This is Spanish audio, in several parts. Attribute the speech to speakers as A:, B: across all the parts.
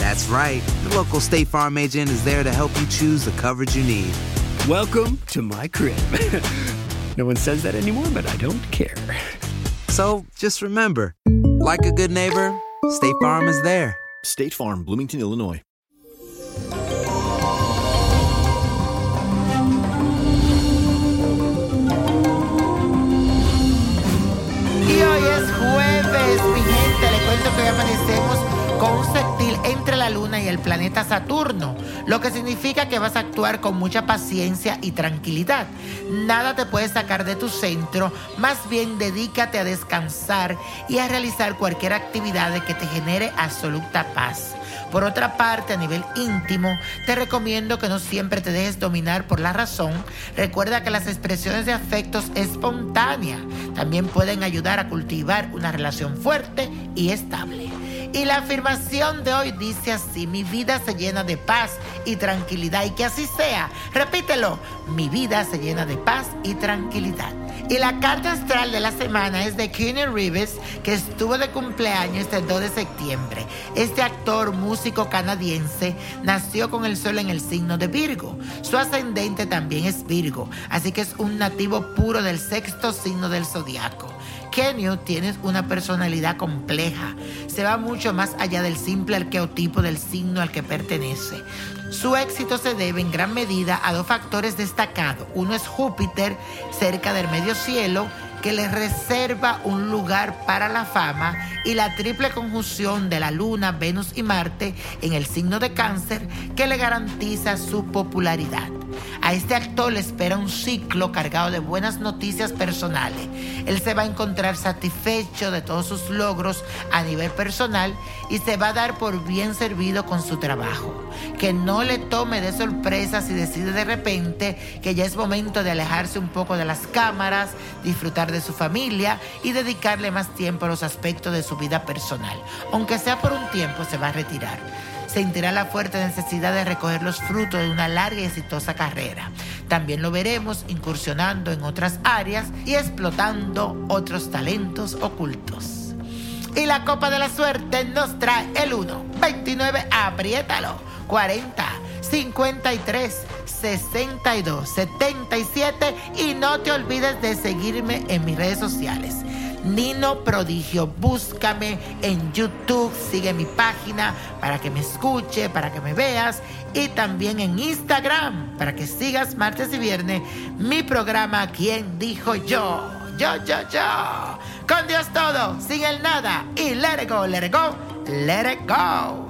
A: That's right. The local State Farm agent is there to help you choose the coverage you need.
B: Welcome to my crib. no one says that anymore, but I don't care.
A: So just remember, like a good neighbor, State Farm is there.
C: State Farm, Bloomington, Illinois.
D: Y hoy es jueves, mi gente. Le cuento que hoy amanecemos con un sextil entre la Luna y el planeta Saturno, lo que significa que vas a actuar con mucha paciencia y tranquilidad. Nada te puede sacar de tu centro, más bien dedícate a descansar y a realizar cualquier actividad que te genere absoluta paz. Por otra parte, a nivel íntimo, te recomiendo que no siempre te dejes dominar por la razón. Recuerda que las expresiones de afectos espontáneas también pueden ayudar a cultivar una relación fuerte y estable. Y la afirmación de hoy dice así, mi vida se llena de paz y tranquilidad y que así sea. Repítelo, mi vida se llena de paz y tranquilidad. Y la carta astral de la semana es de Keanu Reeves, que estuvo de cumpleaños este 2 de septiembre. Este actor, músico canadiense, nació con el sol en el signo de Virgo. Su ascendente también es Virgo, así que es un nativo puro del sexto signo del zodiaco. Kenio tiene una personalidad compleja. Se va mucho más allá del simple arqueotipo del signo al que pertenece. Su éxito se debe en gran medida a dos factores destacados. Uno es Júpiter, cerca del medio cielo, que le reserva un lugar para la fama y la triple conjunción de la Luna, Venus y Marte en el signo de cáncer que le garantiza su popularidad. A este actor le espera un ciclo cargado de buenas noticias personales. Él se va a encontrar satisfecho de todos sus logros a nivel personal y se va a dar por bien servido con su trabajo. Que no le tome de sorpresa si decide de repente que ya es momento de alejarse un poco de las cámaras, disfrutar de su familia y dedicarle más tiempo a los aspectos de su vida personal. Aunque sea por un tiempo, se va a retirar sentirá la fuerte necesidad de recoger los frutos de una larga y exitosa carrera. También lo veremos incursionando en otras áreas y explotando otros talentos ocultos. Y la copa de la suerte nos trae el 1, 29, apriétalo, 40, 53, 62, 77 y no te olvides de seguirme en mis redes sociales. Nino Prodigio. Búscame en YouTube, sigue mi página para que me escuche, para que me veas. Y también en Instagram para que sigas martes y viernes mi programa ¿Quién dijo yo? Yo, yo, yo. Con Dios todo, sin el nada. Y let it go, let it go, let it go.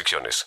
E: restricciones.